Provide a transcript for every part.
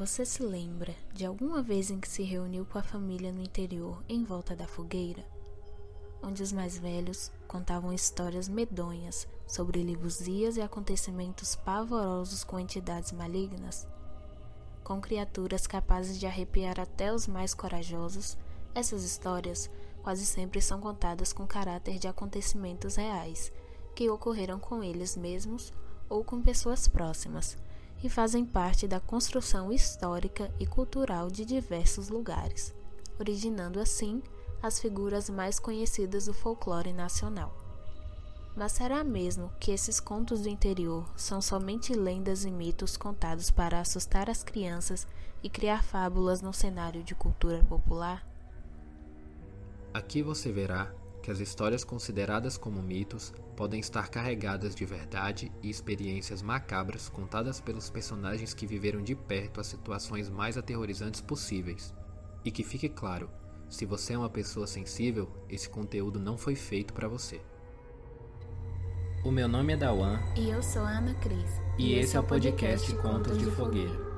Você se lembra de alguma vez em que se reuniu com a família no interior em volta da fogueira? Onde os mais velhos contavam histórias medonhas sobre livros-dias e acontecimentos pavorosos com entidades malignas? Com criaturas capazes de arrepiar até os mais corajosos, essas histórias quase sempre são contadas com caráter de acontecimentos reais que ocorreram com eles mesmos ou com pessoas próximas e fazem parte da construção histórica e cultural de diversos lugares, originando assim as figuras mais conhecidas do folclore nacional. Mas será mesmo que esses contos do interior são somente lendas e mitos contados para assustar as crianças e criar fábulas no cenário de cultura popular? Aqui você verá que as histórias consideradas como mitos podem estar carregadas de verdade e experiências macabras contadas pelos personagens que viveram de perto as situações mais aterrorizantes possíveis. E que fique claro, se você é uma pessoa sensível, esse conteúdo não foi feito para você. O meu nome é Dawan. E eu sou a Ana Cris. E, e esse é o podcast Contos de Fogueira.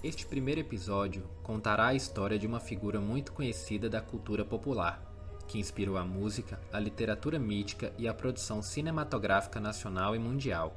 Este primeiro episódio contará a história de uma figura muito conhecida da cultura popular, que inspirou a música, a literatura mítica e a produção cinematográfica nacional e mundial.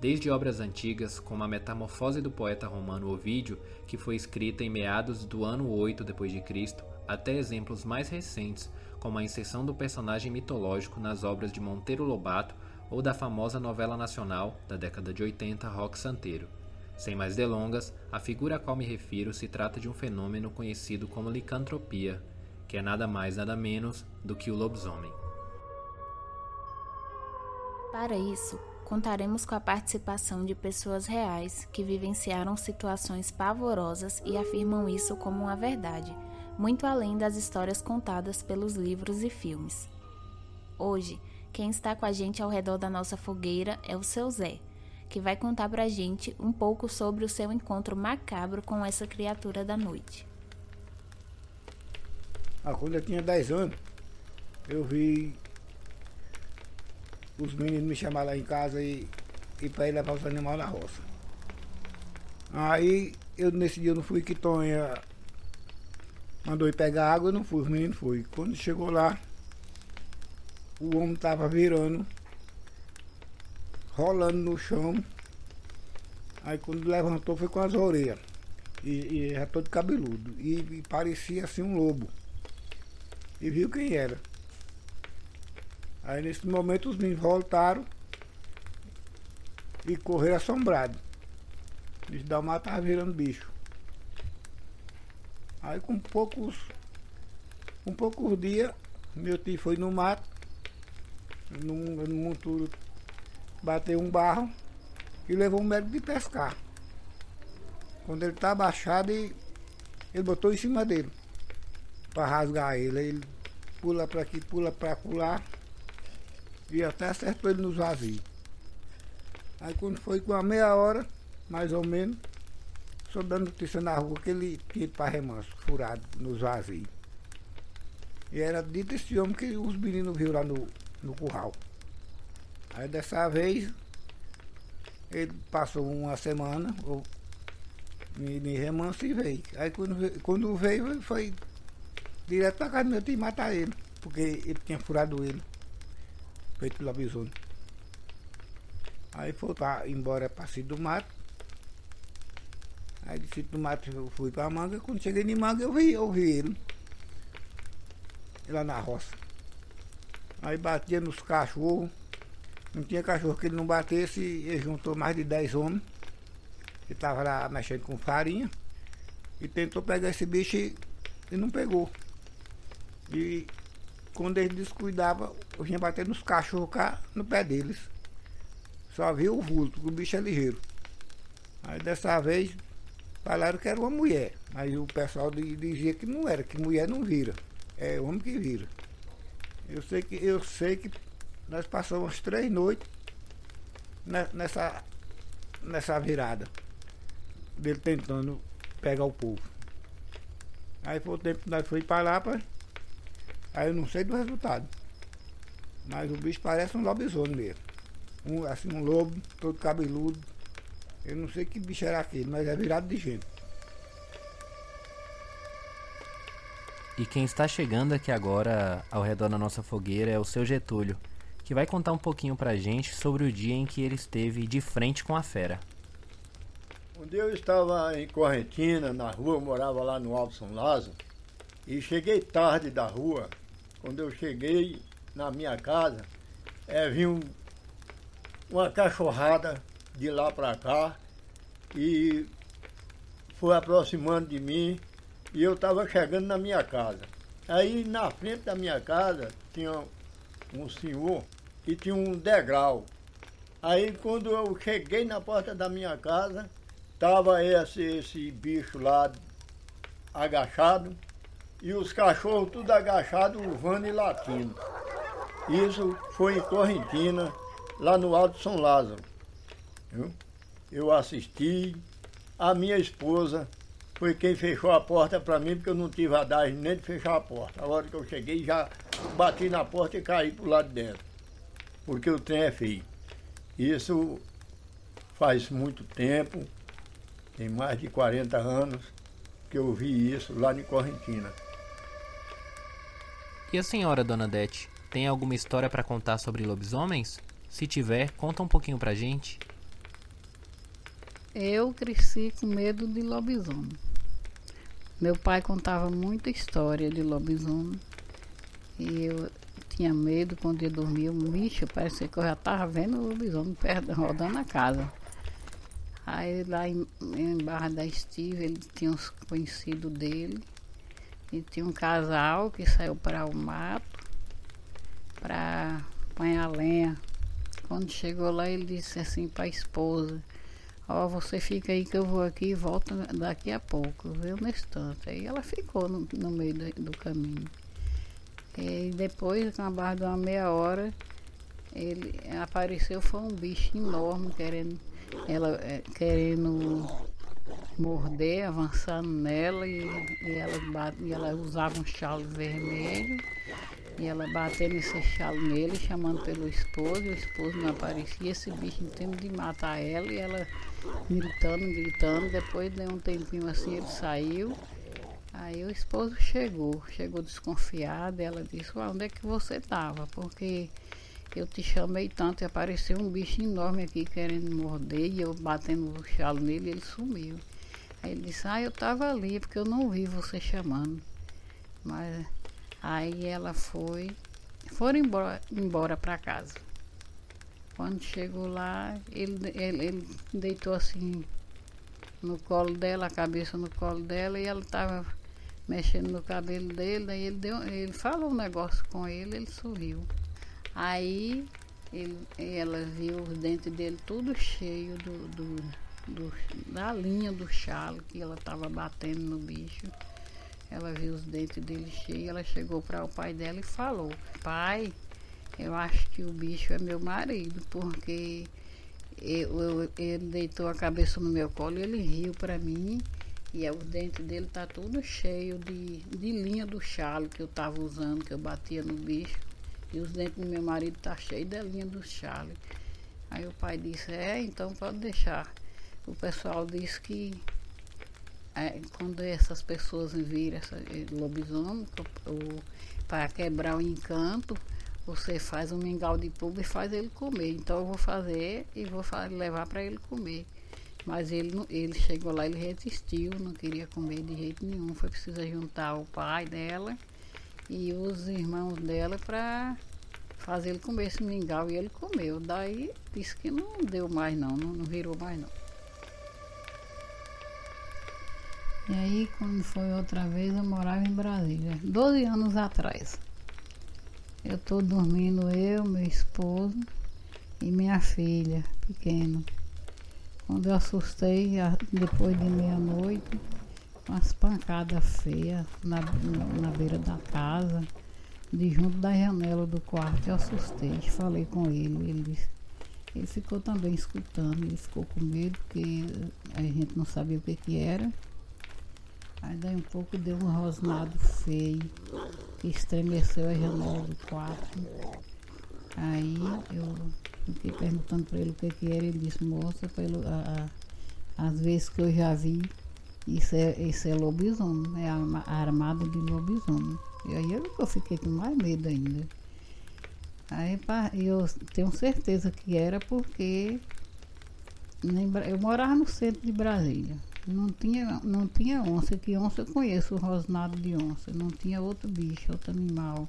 Desde obras antigas, como a Metamorfose do poeta romano Ovídio, que foi escrita em meados do ano 8 d.C., até exemplos mais recentes, como a inserção do personagem mitológico nas obras de Monteiro Lobato ou da famosa novela nacional da década de 80 Rock Santeiro. Sem mais delongas, a figura a qual me refiro se trata de um fenômeno conhecido como licantropia, que é nada mais nada menos do que o lobisomem. Para isso, contaremos com a participação de pessoas reais que vivenciaram situações pavorosas e afirmam isso como uma verdade, muito além das histórias contadas pelos livros e filmes. Hoje, quem está com a gente ao redor da nossa fogueira é o seu Zé que vai contar pra gente um pouco sobre o seu encontro macabro com essa criatura da noite. Ah, quando eu tinha 10 anos, eu vi os meninos me chamar lá em casa e, e para ir levar os animais na roça. Aí eu nesse dia eu não fui que Tonha mandou ir pegar água, eu não fui, os meninos fui. Quando chegou lá, o homem tava virando rolando no chão. Aí quando levantou foi com as orelhas. E, e já todo cabeludo. E, e, parecia assim um lobo. E viu quem era. Aí nesse momento os meninos voltaram e correram assombrados. Bicho da mata tava virando bicho. Aí com poucos. Com poucos dias, meu tio foi no mato, num, num monturo bateu um barro e levou um médico de pescar. Quando ele tá abaixado, ele, ele botou em cima dele para rasgar ele. Ele pula para aqui, pula para lá e até acertou ele nos vazios. Aí quando foi com a meia hora, mais ou menos, só dando notícia na rua que ele tinha ido para remanso, furado nos vazios. E era dito esse homem que os meninos viram lá no, no curral. Aí dessa vez ele passou uma semana, ou, me, me e veio. Aí quando, quando veio foi direto pra casa do meu tio matar ele, porque ele tinha furado ele, feito lobisomem. Aí foi pra, embora para Cito do Mato. Aí de Cito do Mato eu fui pra manga, quando cheguei em manga eu vi, eu vi ele. Lá na roça. Aí batia nos cachorros. Não tinha cachorro que ele não batesse, ele juntou mais de 10 homens, que estavam lá mexendo com farinha, e tentou pegar esse bicho e, não pegou. E quando ele descuidava, eu vinha bater nos cachorros cá no pé deles. Só viu o vulto, que o bicho é ligeiro. Aí dessa vez falaram que era uma mulher, mas o pessoal dizia que não era, que mulher não vira. É homem que vira. Eu sei que, eu sei que nós passamos três noites nessa, nessa virada dele tentando pegar o povo. Aí foi o tempo que nós fomos para lá, pra, aí eu não sei do resultado. Mas o bicho parece um lobisomem mesmo. Um, assim, um lobo, todo cabeludo. Eu não sei que bicho era aquele, mas é virado de gente. E quem está chegando aqui agora ao redor da nossa fogueira é o seu Getúlio, que vai contar um pouquinho pra gente sobre o dia em que ele esteve de frente com a fera. Um dia eu estava em Correntina, na rua, morava lá no Alto São Lázaro, e cheguei tarde da rua. Quando eu cheguei na minha casa, é, vi um, uma cachorrada de lá para cá e foi aproximando de mim e eu estava chegando na minha casa. Aí na frente da minha casa tinha um senhor e tinha um degrau. Aí quando eu cheguei na porta da minha casa, estava esse, esse bicho lá agachado e os cachorros tudo agachados, urvando e latindo. Isso foi em Correntina, lá no Alto São Lázaro. Eu assisti, a minha esposa foi quem fechou a porta para mim, porque eu não tive a nem de fechar a porta. A hora que eu cheguei, já bati na porta e caí para o lado de dentro, porque o trem é feio. Isso faz muito tempo, tem mais de 40 anos que eu vi isso lá em Correntina. E a senhora, dona Dete, tem alguma história para contar sobre lobisomens? Se tiver, conta um pouquinho pra gente. Eu cresci com medo de lobisomem. Meu pai contava muita história de lobisomem. E eu tinha medo quando eu. Um bicho, parecia que eu já estava vendo o lobisomem perto, rodando a casa. Aí lá em, em Barra da Estiva, ele tinha uns conhecidos dele. E tinha um casal que saiu para o mato para apanhar lenha. Quando chegou lá, ele disse assim para a esposa: Ó, oh, você fica aí que eu vou aqui e volto daqui a pouco, viu, no instante. Aí ela ficou no, no meio do, do, caminho. E depois, com a barra de uma meia hora, ele apareceu, foi um bicho enorme, querendo, ela, é, querendo morder, avançando nela, e, e, ela, e ela usava um chalo vermelho e ela batendo esse chalo nele, chamando pelo esposo, e o esposo não aparecia, esse bicho em tempo de matar ela, e ela gritando, gritando, depois de um tempinho assim ele saiu. Aí o esposo chegou, chegou desconfiado, ela disse, onde é que você estava? Porque eu te chamei tanto e apareceu um bicho enorme aqui querendo morder, e eu batendo o chalo nele, ele sumiu. Aí ele disse, ah, eu estava ali, porque eu não vi você chamando. Mas Aí ela foi, foram embora, embora para casa. Quando chegou lá, ele, ele, ele deitou assim no colo dela, a cabeça no colo dela, e ela estava mexendo no cabelo dele, daí ele, deu, ele falou um negócio com ele, ele sorriu. Aí ele, ela viu os dentes dele tudo cheio do, do, do da linha do chalo que ela estava batendo no bicho. Ela viu os dentes dele cheios, ela chegou para o pai dela e falou: Pai, eu acho que o bicho é meu marido, porque eu, eu, ele deitou a cabeça no meu colo e ele riu para mim. E os dentes dele tá tudo cheio de, de linha do chalo que eu tava usando, que eu batia no bicho. E os dentes do meu marido tá cheio da linha do chalo. Aí o pai disse, é, então pode deixar. O pessoal disse que é, quando essas pessoas viram essa, eh, lobisomem, para quebrar o encanto, você faz um mingau de pulga e faz ele comer. Então eu vou fazer e vou levar para ele comer. Mas ele, ele chegou lá, ele resistiu, não queria comer de jeito nenhum. Foi preciso juntar o pai dela e os irmãos dela para fazer ele comer esse mingau. E ele comeu. Daí disse que não deu mais não, não, não virou mais não. E aí, quando foi outra vez, eu morava em Brasília, 12 anos atrás. Eu tô dormindo, eu, meu esposo e minha filha pequena. Quando eu assustei, depois de meia-noite, umas pancadas feias na, na, beira da casa, de junto da janela do quarto. Eu assustei, falei com ele. Ele ele ficou também escutando, ele ficou com medo, porque a gente não sabia o que, que era. Aí daí um pouco deu um rosnado feio, que estremeceu a janela do quarto. Aí eu fiquei perguntando para ele o que, que era, ele disse, moça, pelo, a, a, as vezes que eu já vi, isso é, isso é lobisomem, é a, a armada de lobisomem. E aí eu, eu fiquei com mais medo ainda. Aí eu tenho certeza que era porque eu morava no centro de Brasília. Não tinha, não tinha onça, que onça eu conheço o rosnado de onça. Não tinha outro bicho, outro animal.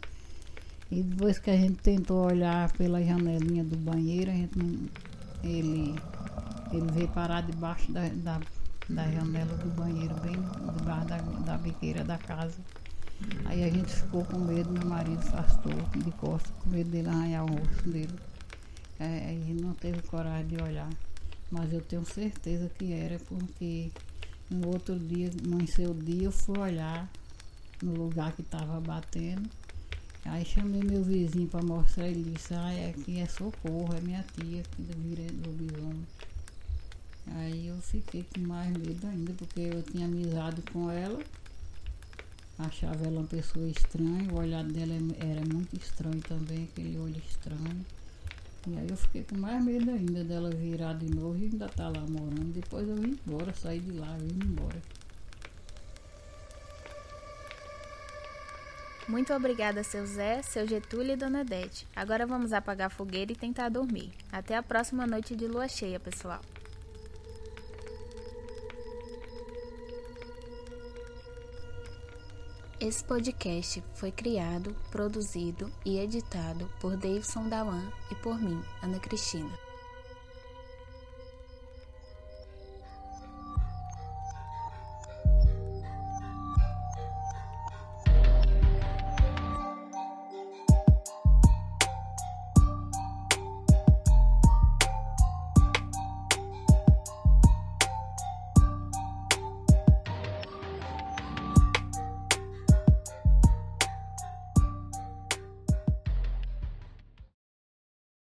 E depois que a gente tentou olhar pela janelinha do banheiro, a gente não, ele, ele veio parar debaixo da, da, da janela do banheiro, bem debaixo da, da biqueira da casa. Aí a gente ficou com medo, meu marido afastou de costas, com medo dele arranhar o rosto dele. É, aí não teve coragem de olhar. Mas eu tenho certeza que era porque no outro dia, amanheceu o dia, eu fui olhar no lugar que estava batendo. Aí chamei meu vizinho para mostrar, ele disse, ah, é aqui é socorro, é minha tia que vira lobisomem. Aí eu fiquei com mais medo ainda, porque eu tinha amizade com ela, achava ela uma pessoa estranha, o olhar dela era muito estranho também, aquele olho estranho. E aí eu fiquei com mais medo ainda dela virar de novo e ainda tá lá morando. Depois eu vim embora, saí de lá, vim embora. Muito obrigada, seu Zé, seu Getúlio e Dona Dete. Agora vamos apagar a fogueira e tentar dormir. Até a próxima noite de lua cheia, pessoal. Esse podcast foi criado, produzido e editado por Davidson Dawan e por mim, Ana Cristina.